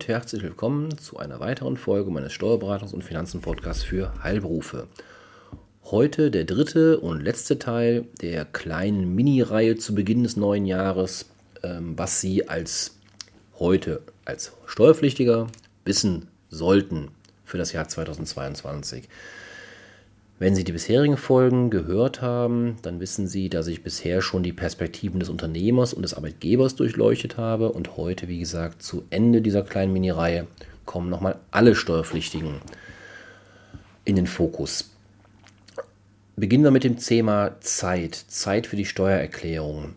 Und herzlich willkommen zu einer weiteren Folge meines Steuerberatungs- und Finanzen-Podcasts für Heilberufe. Heute der dritte und letzte Teil der kleinen Mini-Reihe zu Beginn des neuen Jahres, ähm, was Sie als heute als Steuerpflichtiger wissen sollten für das Jahr 2022. Wenn Sie die bisherigen Folgen gehört haben, dann wissen Sie, dass ich bisher schon die Perspektiven des Unternehmers und des Arbeitgebers durchleuchtet habe und heute, wie gesagt, zu Ende dieser kleinen Mini-Reihe kommen nochmal alle Steuerpflichtigen in den Fokus. Beginnen wir mit dem Thema Zeit, Zeit für die Steuererklärung.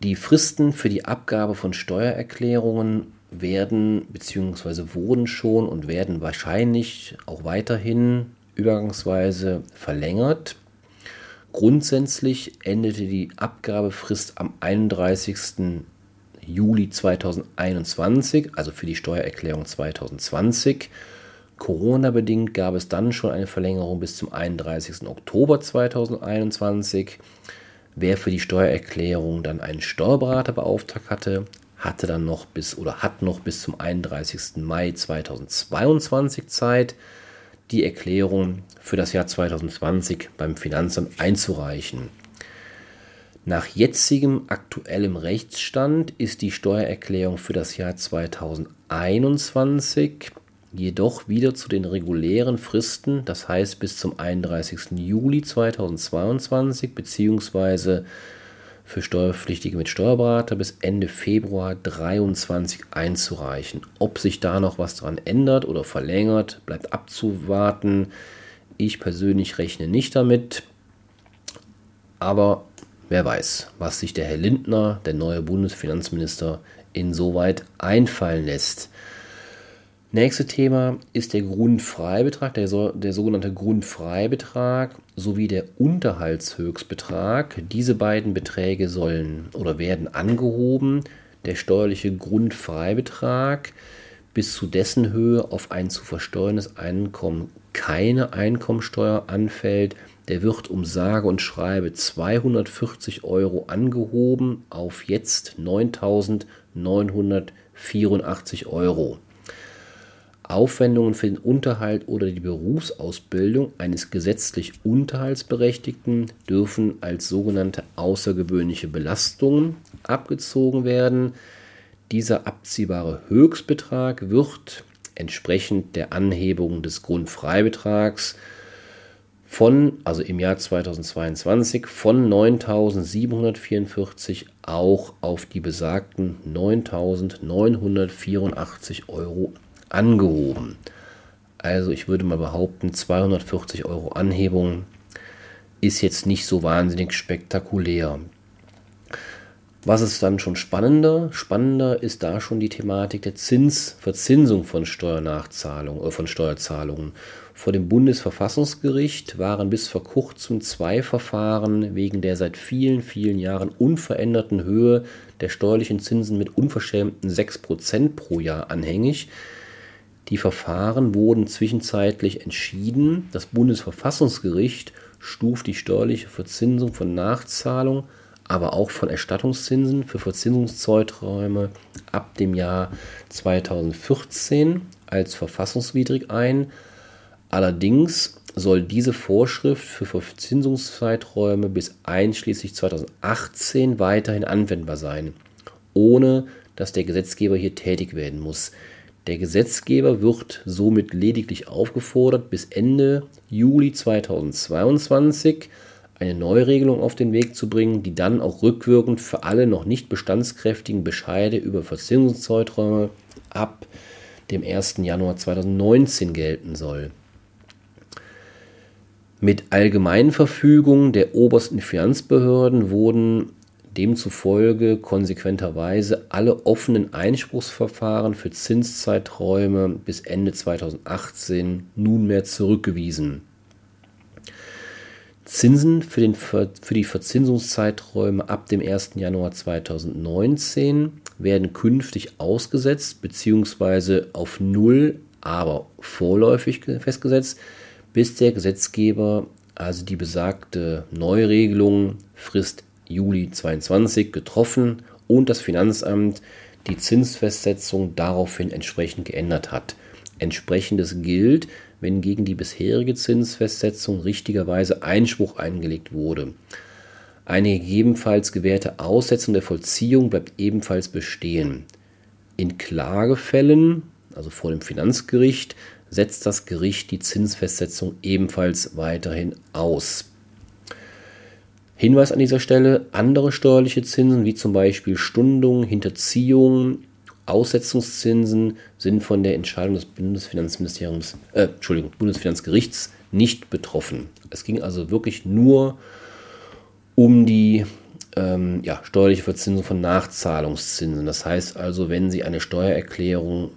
Die Fristen für die Abgabe von Steuererklärungen werden bzw. wurden schon und werden wahrscheinlich auch weiterhin übergangsweise verlängert. Grundsätzlich endete die Abgabefrist am 31. Juli 2021, also für die Steuererklärung 2020. Corona-bedingt gab es dann schon eine Verlängerung bis zum 31. Oktober 2021. Wer für die Steuererklärung dann einen Steuerberater beauftragt hatte, hatte dann noch bis oder hat noch bis zum 31. Mai 2022 Zeit, die Erklärung für das Jahr 2020 beim Finanzamt einzureichen. Nach jetzigem aktuellem Rechtsstand ist die Steuererklärung für das Jahr 2021 jedoch wieder zu den regulären Fristen, das heißt bis zum 31. Juli 2022 bzw für Steuerpflichtige mit Steuerberater bis Ende Februar 2023 einzureichen. Ob sich da noch was dran ändert oder verlängert, bleibt abzuwarten. Ich persönlich rechne nicht damit. Aber wer weiß, was sich der Herr Lindner, der neue Bundesfinanzminister, insoweit einfallen lässt. Nächste Thema ist der Grundfreibetrag, der, so, der sogenannte Grundfreibetrag sowie der Unterhaltshöchstbetrag. Diese beiden Beträge sollen oder werden angehoben. Der steuerliche Grundfreibetrag bis zu dessen Höhe auf ein zu versteuerndes Einkommen keine Einkommensteuer anfällt, der wird um sage und schreibe 240 Euro angehoben auf jetzt 9.984 Euro. Aufwendungen für den Unterhalt oder die Berufsausbildung eines gesetzlich Unterhaltsberechtigten dürfen als sogenannte außergewöhnliche Belastungen abgezogen werden. Dieser abziehbare Höchstbetrag wird entsprechend der Anhebung des Grundfreibetrags von, also im Jahr 2022, von 9.744 auch auf die besagten 9.984 Euro angehoben. Also ich würde mal behaupten, 240 Euro Anhebung ist jetzt nicht so wahnsinnig spektakulär. Was ist dann schon spannender? Spannender ist da schon die Thematik der Zinsverzinsung von Steuernachzahlungen oder äh, von Steuerzahlungen. Vor dem Bundesverfassungsgericht waren bis vor kurzem zwei Verfahren wegen der seit vielen, vielen Jahren unveränderten Höhe der steuerlichen Zinsen mit unverschämten 6% pro Jahr anhängig. Die Verfahren wurden zwischenzeitlich entschieden. Das Bundesverfassungsgericht stuft die steuerliche Verzinsung von Nachzahlung, aber auch von Erstattungszinsen für Verzinsungszeiträume ab dem Jahr 2014 als verfassungswidrig ein. Allerdings soll diese Vorschrift für Verzinsungszeiträume bis einschließlich 2018 weiterhin anwendbar sein, ohne dass der Gesetzgeber hier tätig werden muss. Der Gesetzgeber wird somit lediglich aufgefordert, bis Ende Juli 2022 eine Neuregelung auf den Weg zu bringen, die dann auch rückwirkend für alle noch nicht bestandskräftigen Bescheide über Verzinsungszeiträume ab dem 1. Januar 2019 gelten soll. Mit allgemeinen Verfügungen der obersten Finanzbehörden wurden demzufolge konsequenterweise alle offenen Einspruchsverfahren für Zinszeiträume bis Ende 2018 nunmehr zurückgewiesen. Zinsen für, den, für die Verzinsungszeiträume ab dem 1. Januar 2019 werden künftig ausgesetzt bzw. auf Null, aber vorläufig festgesetzt, bis der Gesetzgeber also die besagte Neuregelung Frist Juli 22 getroffen und das Finanzamt die Zinsfestsetzung daraufhin entsprechend geändert hat. Entsprechendes gilt, wenn gegen die bisherige Zinsfestsetzung richtigerweise Einspruch eingelegt wurde. Eine gegebenenfalls gewährte Aussetzung der Vollziehung bleibt ebenfalls bestehen. In Klagefällen, also vor dem Finanzgericht, setzt das Gericht die Zinsfestsetzung ebenfalls weiterhin aus. Hinweis an dieser Stelle, andere steuerliche Zinsen wie zum Beispiel Stundung, Hinterziehung, Aussetzungszinsen sind von der Entscheidung des Bundesfinanzministeriums, äh, Entschuldigung, Bundesfinanzgerichts nicht betroffen. Es ging also wirklich nur um die ähm, ja, steuerliche Verzinsung von Nachzahlungszinsen. Das heißt also, wenn Sie eine Steuererklärung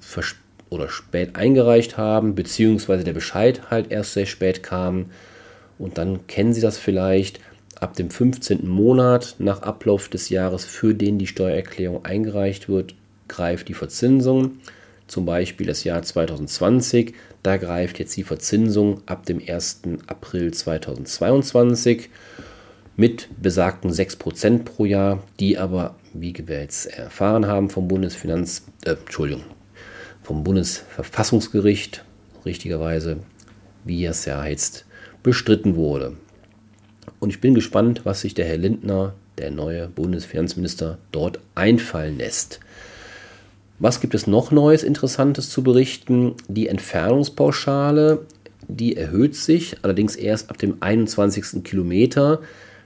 oder spät eingereicht haben, beziehungsweise der Bescheid halt erst sehr spät kam, und dann kennen Sie das vielleicht, ab dem 15. Monat nach Ablauf des Jahres, für den die Steuererklärung eingereicht wird, greift die Verzinsung. Zum Beispiel das Jahr 2020, da greift jetzt die Verzinsung ab dem 1. April 2022 mit besagten 6% pro Jahr, die aber, wie wir jetzt erfahren haben vom Bundesfinanz, äh, Entschuldigung, vom Bundesverfassungsgericht, richtigerweise, wie es ja jetzt bestritten wurde. Und ich bin gespannt, was sich der Herr Lindner, der neue Bundesfinanzminister, dort einfallen lässt. Was gibt es noch Neues, Interessantes zu berichten? Die Entfernungspauschale, die erhöht sich, allerdings erst ab dem 21. Kilometer.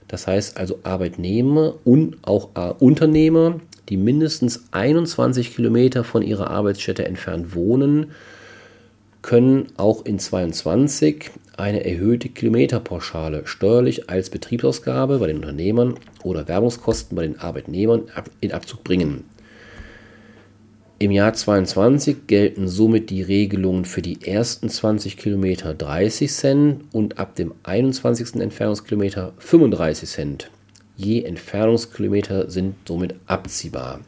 Das heißt also Arbeitnehmer und auch Unternehmer, die mindestens 21 Kilometer von ihrer Arbeitsstätte entfernt wohnen, können auch in 22 eine erhöhte Kilometerpauschale steuerlich als Betriebsausgabe bei den Unternehmern oder Werbungskosten bei den Arbeitnehmern in Abzug bringen. Im Jahr 2022 gelten somit die Regelungen für die ersten 20 Kilometer 30 Cent und ab dem 21. Entfernungskilometer 35 Cent. Je Entfernungskilometer sind somit abziehbar.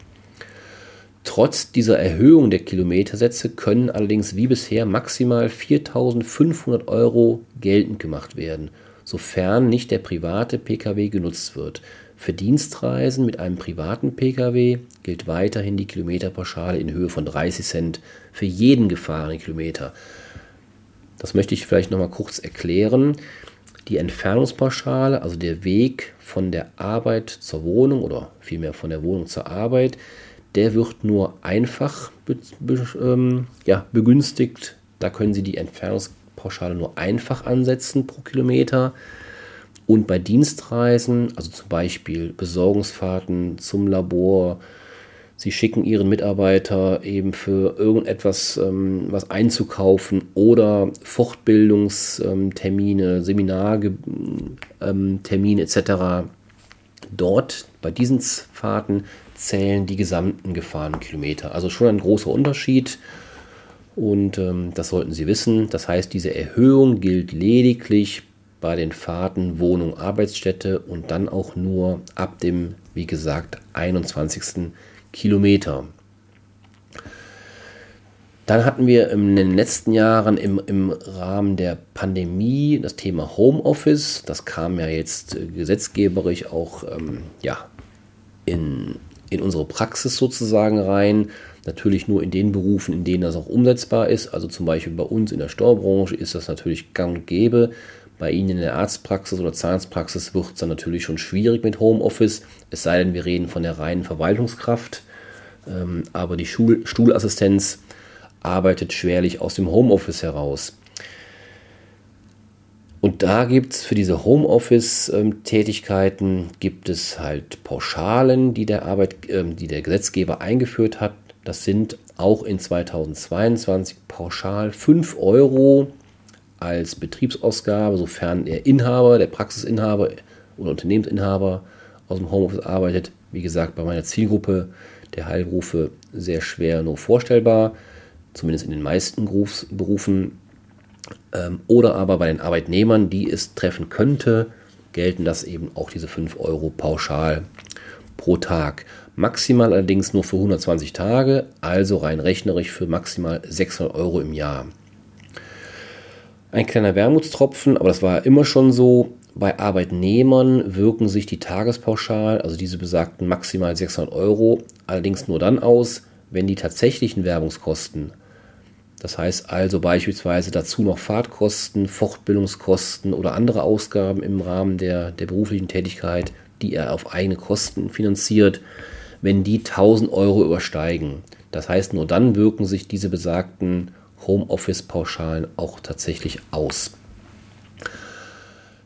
Trotz dieser Erhöhung der Kilometersätze können allerdings wie bisher maximal 4.500 Euro geltend gemacht werden, sofern nicht der private Pkw genutzt wird. Für Dienstreisen mit einem privaten Pkw gilt weiterhin die Kilometerpauschale in Höhe von 30 Cent für jeden gefahrenen Kilometer. Das möchte ich vielleicht noch mal kurz erklären. Die Entfernungspauschale, also der Weg von der Arbeit zur Wohnung oder vielmehr von der Wohnung zur Arbeit, der wird nur einfach be, be, ähm, ja, begünstigt. Da können Sie die Entfernungspauschale nur einfach ansetzen pro Kilometer. Und bei Dienstreisen, also zum Beispiel Besorgungsfahrten zum Labor, Sie schicken Ihren Mitarbeiter eben für irgendetwas ähm, was einzukaufen oder Fortbildungstermine, Seminartermine ähm, etc. Dort bei diesen Fahrten zählen die gesamten gefahrenen Kilometer. Also schon ein großer Unterschied und ähm, das sollten Sie wissen. Das heißt, diese Erhöhung gilt lediglich bei den Fahrten Wohnung, Arbeitsstätte und dann auch nur ab dem, wie gesagt, 21. Kilometer. Dann hatten wir in den letzten Jahren im, im Rahmen der Pandemie das Thema Homeoffice. Das kam ja jetzt äh, gesetzgeberisch auch ähm, ja, in, in unsere Praxis sozusagen rein. Natürlich nur in den Berufen, in denen das auch umsetzbar ist. Also zum Beispiel bei uns in der Steuerbranche ist das natürlich gang und gäbe. Bei Ihnen in der Arztpraxis oder Zahnarztpraxis wird es dann natürlich schon schwierig mit Homeoffice, es sei denn, wir reden von der reinen Verwaltungskraft. Ähm, aber die Schul Stuhlassistenz arbeitet schwerlich aus dem Homeoffice heraus. Und da gibt es für diese Homeoffice-Tätigkeiten gibt es halt Pauschalen, die der, Arbeit, äh, die der Gesetzgeber eingeführt hat. Das sind auch in 2022 pauschal 5 Euro als Betriebsausgabe, sofern der Inhaber, der Praxisinhaber oder Unternehmensinhaber aus dem Homeoffice arbeitet. Wie gesagt, bei meiner Zielgruppe der Heilberufe sehr schwer nur vorstellbar, zumindest in den meisten Berufsberufen ähm, oder aber bei den Arbeitnehmern, die es treffen könnte, gelten das eben auch diese 5 Euro pauschal pro Tag. Maximal allerdings nur für 120 Tage, also rein rechnerisch für maximal 600 Euro im Jahr. Ein kleiner Wermutstropfen, aber das war immer schon so. Bei Arbeitnehmern wirken sich die Tagespauschal, also diese besagten maximal 600 Euro, allerdings nur dann aus, wenn die tatsächlichen Werbungskosten, das heißt also beispielsweise dazu noch Fahrtkosten, Fortbildungskosten oder andere Ausgaben im Rahmen der, der beruflichen Tätigkeit, die er auf eigene Kosten finanziert, wenn die 1000 Euro übersteigen. Das heißt, nur dann wirken sich diese besagten Homeoffice-Pauschalen auch tatsächlich aus.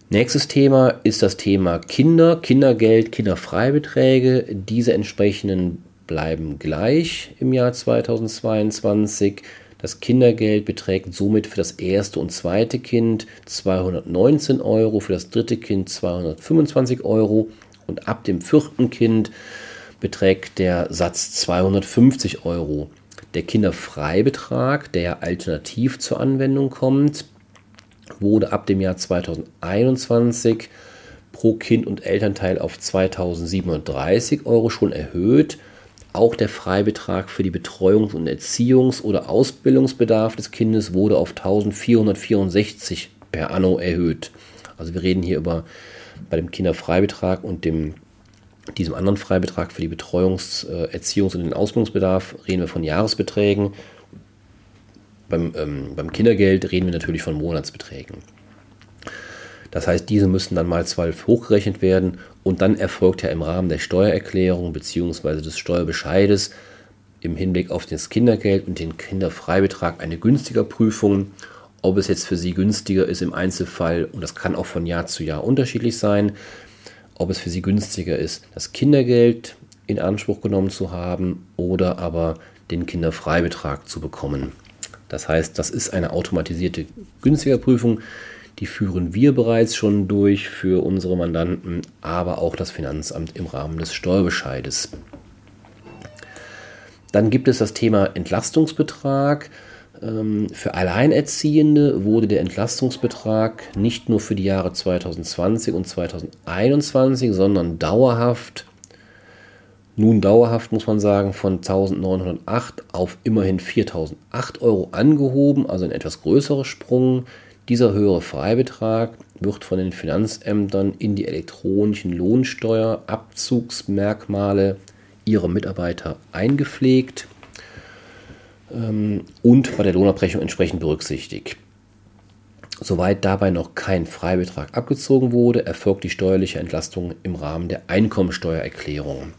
Nächstes Thema ist das Thema Kinder, Kindergeld, Kinderfreibeträge. Diese entsprechenden bleiben gleich im Jahr 2022. Das Kindergeld beträgt somit für das erste und zweite Kind 219 Euro, für das dritte Kind 225 Euro und ab dem vierten Kind beträgt der Satz 250 Euro. Der Kinderfreibetrag, der alternativ zur Anwendung kommt, wurde ab dem Jahr 2021 pro Kind und Elternteil auf 2730 Euro schon erhöht. Auch der Freibetrag für die Betreuungs- und Erziehungs- oder Ausbildungsbedarf des Kindes wurde auf 1464 per anno erhöht. Also wir reden hier über bei dem Kinderfreibetrag und dem, diesem anderen Freibetrag für die Betreuungs-, äh, Erziehungs- und den Ausbildungsbedarf reden wir von Jahresbeträgen beim, ähm, beim Kindergeld reden wir natürlich von Monatsbeträgen. Das heißt, diese müssen dann mal 12 hochgerechnet werden und dann erfolgt ja im Rahmen der Steuererklärung bzw. des Steuerbescheides im Hinblick auf das Kindergeld und den Kinderfreibetrag eine günstiger Prüfung, ob es jetzt für Sie günstiger ist im Einzelfall, und das kann auch von Jahr zu Jahr unterschiedlich sein, ob es für Sie günstiger ist, das Kindergeld in Anspruch genommen zu haben oder aber den Kinderfreibetrag zu bekommen. Das heißt, das ist eine automatisierte Günstigerprüfung. Die führen wir bereits schon durch für unsere Mandanten, aber auch das Finanzamt im Rahmen des Steuerbescheides. Dann gibt es das Thema Entlastungsbetrag. Ähm, für Alleinerziehende wurde der Entlastungsbetrag nicht nur für die Jahre 2020 und 2021, sondern dauerhaft nun dauerhaft, muss man sagen, von 1908 auf immerhin 4008 Euro angehoben, also ein etwas größerer Sprung. Dieser höhere Freibetrag wird von den Finanzämtern in die elektronischen Lohnsteuerabzugsmerkmale ihrer Mitarbeiter eingepflegt ähm, und bei der Lohnabrechnung entsprechend berücksichtigt. Soweit dabei noch kein Freibetrag abgezogen wurde, erfolgt die steuerliche Entlastung im Rahmen der Einkommensteuererklärung.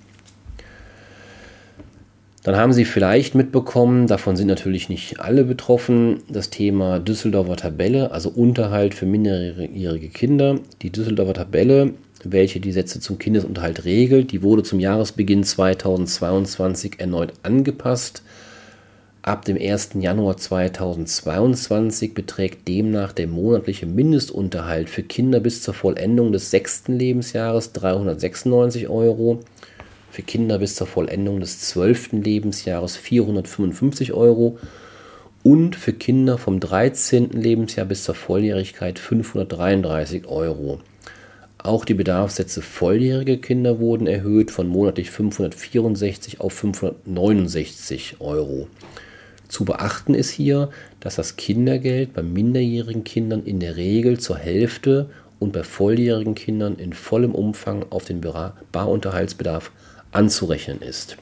Dann haben Sie vielleicht mitbekommen, davon sind natürlich nicht alle betroffen, das Thema Düsseldorfer Tabelle, also Unterhalt für minderjährige Kinder. Die Düsseldorfer Tabelle, welche die Sätze zum Kindesunterhalt regelt, die wurde zum Jahresbeginn 2022 erneut angepasst. Ab dem 1. Januar 2022 beträgt demnach der monatliche Mindestunterhalt für Kinder bis zur Vollendung des sechsten Lebensjahres 396 Euro für Kinder bis zur Vollendung des 12. Lebensjahres 455 Euro und für Kinder vom 13. Lebensjahr bis zur Volljährigkeit 533 Euro. Auch die Bedarfssätze volljährige Kinder wurden erhöht von monatlich 564 auf 569 Euro. Zu beachten ist hier, dass das Kindergeld bei minderjährigen Kindern in der Regel zur Hälfte und bei volljährigen Kindern in vollem Umfang auf den Barunterhaltsbedarf anzurechnen ist.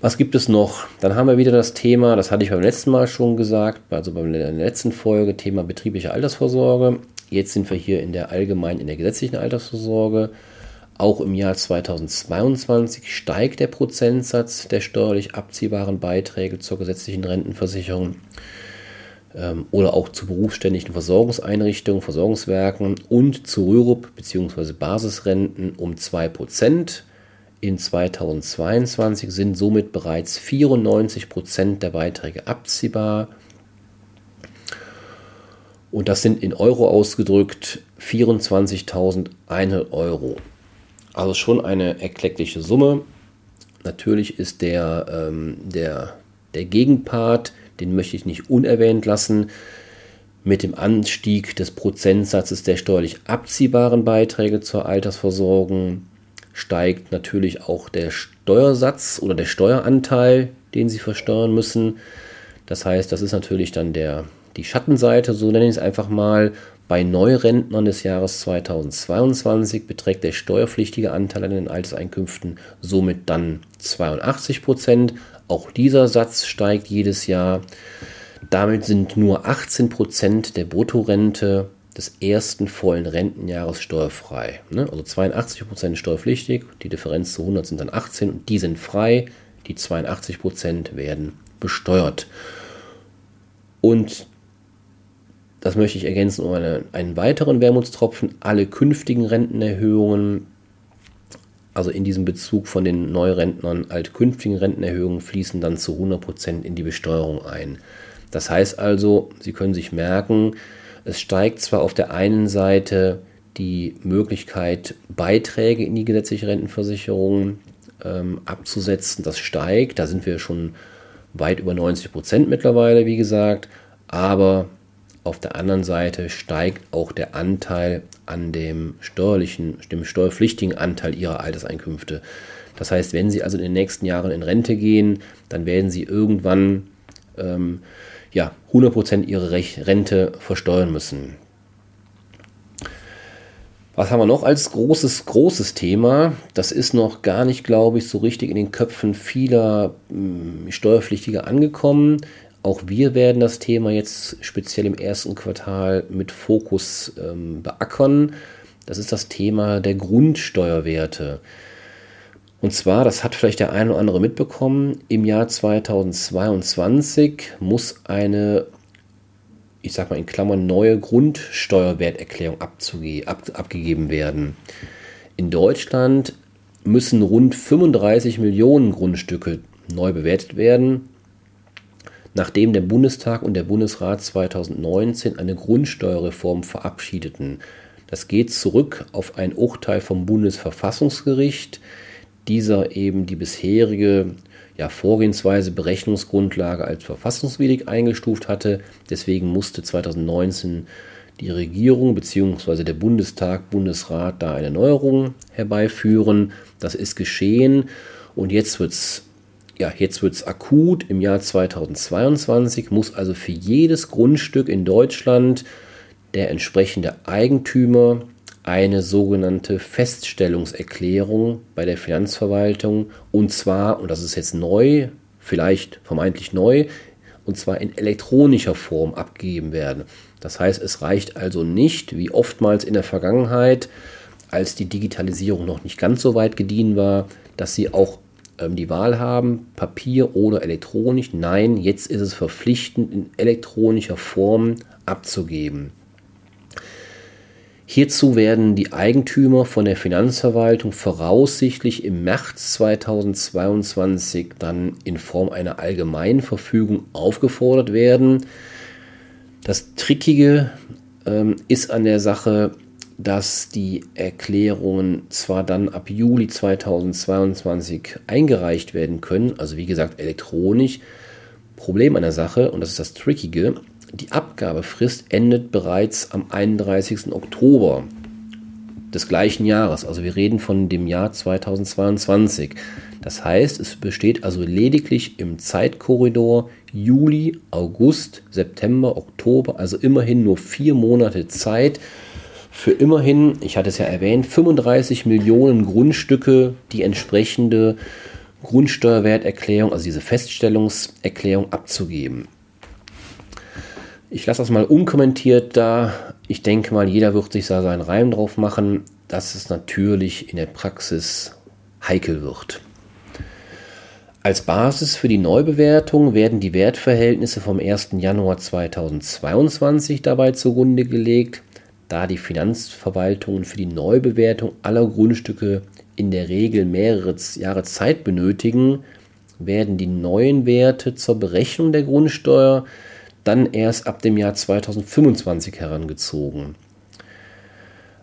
Was gibt es noch? Dann haben wir wieder das Thema, das hatte ich beim letzten Mal schon gesagt, also bei der letzten Folge, Thema betriebliche Altersvorsorge. Jetzt sind wir hier in der allgemeinen, in der gesetzlichen Altersvorsorge. Auch im Jahr 2022 steigt der Prozentsatz der steuerlich abziehbaren Beiträge zur gesetzlichen Rentenversicherung oder auch zu berufsständigen Versorgungseinrichtungen, Versorgungswerken und zu Rürup bzw. Basisrenten um 2%. In 2022 sind somit bereits 94% der Beiträge abziehbar. Und das sind in Euro ausgedrückt 24.100 Euro. Also schon eine erkleckliche Summe. Natürlich ist der, ähm, der, der Gegenpart den möchte ich nicht unerwähnt lassen. Mit dem Anstieg des Prozentsatzes der steuerlich abziehbaren Beiträge zur Altersversorgung steigt natürlich auch der Steuersatz oder der Steueranteil, den Sie versteuern müssen. Das heißt, das ist natürlich dann der, Die Schattenseite, so nenne ich es einfach mal, bei Neurentnern des Jahres 2022 beträgt der steuerpflichtige Anteil an den Alterseinkünften somit dann 82 Prozent. Auch dieser Satz steigt jedes Jahr. Damit sind nur 18 Prozent der Bruttorente des ersten vollen Rentenjahres steuerfrei. Ne? Also 82 Prozent steuerpflichtig, die Differenz zu 100 sind dann 18 und die sind frei. Die 82 Prozent werden besteuert. Und das möchte ich ergänzen um eine, einen weiteren Wermutstropfen. Alle künftigen Rentenerhöhungen, also in diesem Bezug von den Neurentnern, alle künftigen Rentenerhöhungen fließen dann zu 100% in die Besteuerung ein. Das heißt also, Sie können sich merken, es steigt zwar auf der einen Seite die Möglichkeit, Beiträge in die gesetzliche Rentenversicherung ähm, abzusetzen. Das steigt, da sind wir schon weit über 90 Prozent mittlerweile, wie gesagt. Aber auf der anderen Seite steigt auch der Anteil an dem steuerlichen, dem steuerpflichtigen Anteil ihrer Alterseinkünfte. Das heißt, wenn Sie also in den nächsten Jahren in Rente gehen, dann werden Sie irgendwann ähm, ja, 100% Ihrer Rente versteuern müssen. Was haben wir noch als großes, großes Thema? Das ist noch gar nicht, glaube ich, so richtig in den Köpfen vieler mh, hm, Steuerpflichtiger angekommen. Auch wir werden das Thema jetzt speziell im ersten Quartal mit Fokus ähm, beackern. Das ist das Thema der Grundsteuerwerte. Und zwar, das hat vielleicht der eine oder andere mitbekommen, im Jahr 2022 muss eine, ich sag mal in Klammern, neue Grundsteuerwerterklärung ab abgegeben werden. In Deutschland müssen rund 35 Millionen Grundstücke neu bewertet werden nachdem der Bundestag und der Bundesrat 2019 eine Grundsteuerreform verabschiedeten. Das geht zurück auf ein Urteil vom Bundesverfassungsgericht, dieser eben die bisherige ja, Vorgehensweise, Berechnungsgrundlage als verfassungswidrig eingestuft hatte. Deswegen musste 2019 die Regierung bzw. der Bundestag, Bundesrat da eine Neuerung herbeiführen. Das ist geschehen und jetzt wird es ja, jetzt wird es akut im Jahr 2022, muss also für jedes Grundstück in Deutschland der entsprechende Eigentümer eine sogenannte Feststellungserklärung bei der Finanzverwaltung und zwar, und das ist jetzt neu, vielleicht vermeintlich neu, und zwar in elektronischer Form abgegeben werden. Das heißt, es reicht also nicht, wie oftmals in der Vergangenheit, als die Digitalisierung noch nicht ganz so weit gediehen war, dass sie auch ähm, die Wahl haben, Papier oder elektronisch. Nein, jetzt ist es verpflichtend in elektronischer Form abzugeben. Hierzu werden die Eigentümer von der Finanzverwaltung voraussichtlich im März 2022 dann in Form einer Allgemeinverfügung aufgefordert werden. Das Trickige ähm, ist an der Sache, dass die Erklärungen zwar dann ab Juli 2022 eingereicht werden können, also wie gesagt elektronisch. Problem an der Sache, und das ist das Trickige, die Abgabefrist endet bereits am 31. Oktober des gleichen Jahres. Also wir reden von dem Jahr 2022. Das heißt, es besteht also lediglich im Zeitkorridor Juli, August, September, Oktober, also immerhin nur vier Monate Zeit, für immerhin, ich hatte es ja erwähnt, 35 Millionen Grundstücke die entsprechende Grundsteuerwerterklärung, also diese Feststellungserklärung abzugeben. Ich lasse das mal unkommentiert da. Ich denke mal, jeder wird sich da seinen Reim drauf machen, dass es natürlich in der Praxis heikel wird. Als Basis für die Neubewertung werden die Wertverhältnisse vom 1. Januar 2022 dabei zugrunde gelegt da die Finanzverwaltungen für die Neubewertung aller Grundstücke in der Regel mehrere Jahre Zeit benötigen, werden die neuen Werte zur Berechnung der Grundsteuer dann erst ab dem Jahr 2025 herangezogen.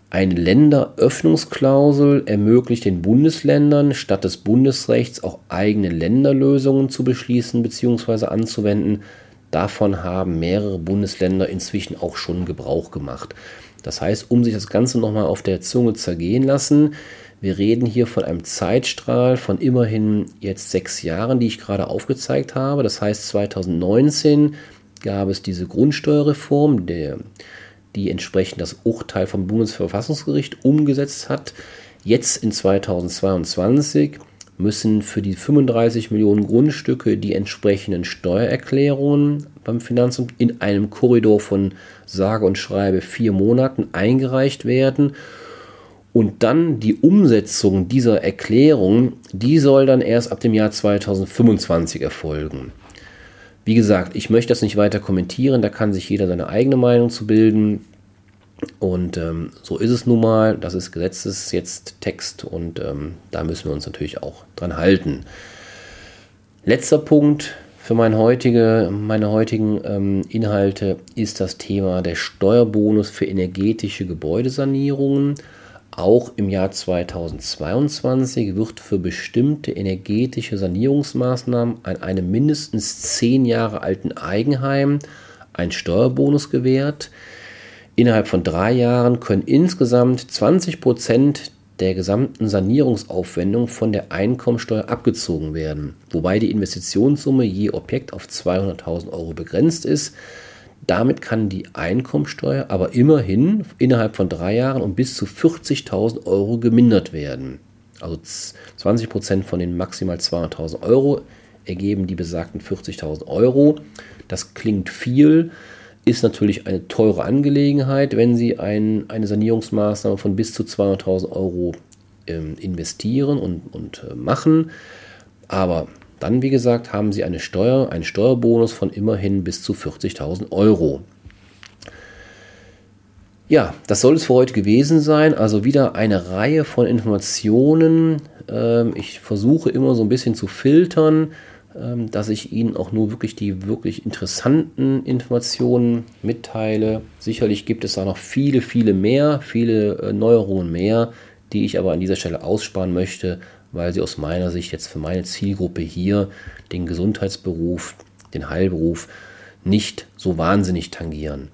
Eine Länderöffnungsklausel ermöglicht den Bundesländern statt des Bundesrechts auch eigene Länderlösungen zu beschließen bzw. anzuwenden. Davon haben mehrere Bundesländer inzwischen auch schon Gebrauch gemacht. Das heißt, um sich das Ganze nochmal auf der Zunge zergehen lassen, wir reden hier von einem Zeitstrahl von immerhin jetzt sechs Jahren, die ich gerade aufgezeigt habe. Das heißt, 2019 gab es diese Grundsteuerreform, der, die entsprechend das Urteil vom Bundesverfassungsgericht umgesetzt hat. Jetzt in 2022 müssen für die 35 Millionen Grundstücke die entsprechenden Steuererklärungen beim Finanzamt in einem Korridor von sage und schreibe vier Monaten eingereicht werden. Und dann die Umsetzung dieser Erklärung, die soll dann erst ab dem Jahr 2025 erfolgen. Wie gesagt, ich möchte das nicht weiter kommentieren, da kann sich jeder seine eigene Meinung zu bilden. Und ähm, so ist es nun mal, das ist Gesetzes jetzt Text und ähm, da müssen wir uns natürlich auch dran halten. Letzter Punkt für mein heutige, meine heutigen ähm, Inhalte ist das Thema der Steuerbonus für energetische Gebäudesanierungen. Auch im Jahr 2022 wird für bestimmte energetische Sanierungsmaßnahmen an einem mindestens zehn Jahre alten Eigenheim ein Steuerbonus gewährt. Innerhalb von drei Jahren können insgesamt 20 Prozent der gesamten Sanierungsaufwendung von der Einkommensteuer abgezogen werden, wobei die Investitionssumme je Objekt auf 200.000 Euro begrenzt ist. Damit kann die Einkommensteuer aber immerhin innerhalb von drei Jahren um bis zu 40.000 Euro gemindert werden. Also 20 Prozent von den maximal 200.000 Euro ergeben die besagten 40.000 Euro. Das klingt viel, ist natürlich eine teure Angelegenheit, wenn Sie ein, eine Sanierungsmaßnahme von bis zu 200.000 Euro ähm, investieren und, und äh, machen. Aber dann, wie gesagt, haben Sie eine Steuer, einen Steuerbonus von immerhin bis zu 40.000 Euro. Ja, das soll es für heute gewesen sein. Also wieder eine Reihe von Informationen. Ähm, ich versuche immer so ein bisschen zu filtern dass ich Ihnen auch nur wirklich die wirklich interessanten Informationen mitteile. Sicherlich gibt es da noch viele, viele mehr, viele äh, Neuerungen mehr, die ich aber an dieser Stelle aussparen möchte, weil sie aus meiner Sicht jetzt für meine Zielgruppe hier den Gesundheitsberuf, den Heilberuf nicht so wahnsinnig tangieren.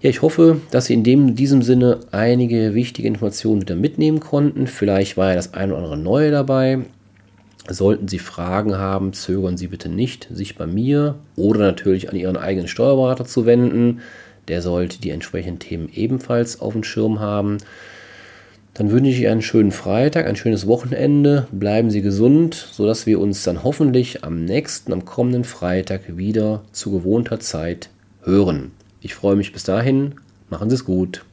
Ja, ich hoffe, dass Sie in dem, diesem Sinne einige wichtige Informationen wieder mitnehmen konnten. Vielleicht war ja das eine oder andere Neue dabei. Sollten Sie Fragen haben, zögern Sie bitte nicht, sich bei mir oder natürlich an Ihren eigenen Steuerberater zu wenden. Der sollte die entsprechenden Themen ebenfalls auf dem Schirm haben. Dann wünsche ich Ihnen einen schönen Freitag, ein schönes Wochenende. Bleiben Sie gesund, sodass wir uns dann hoffentlich am nächsten, am kommenden Freitag wieder zu gewohnter Zeit hören. Ich freue mich bis dahin. Machen Sie es gut.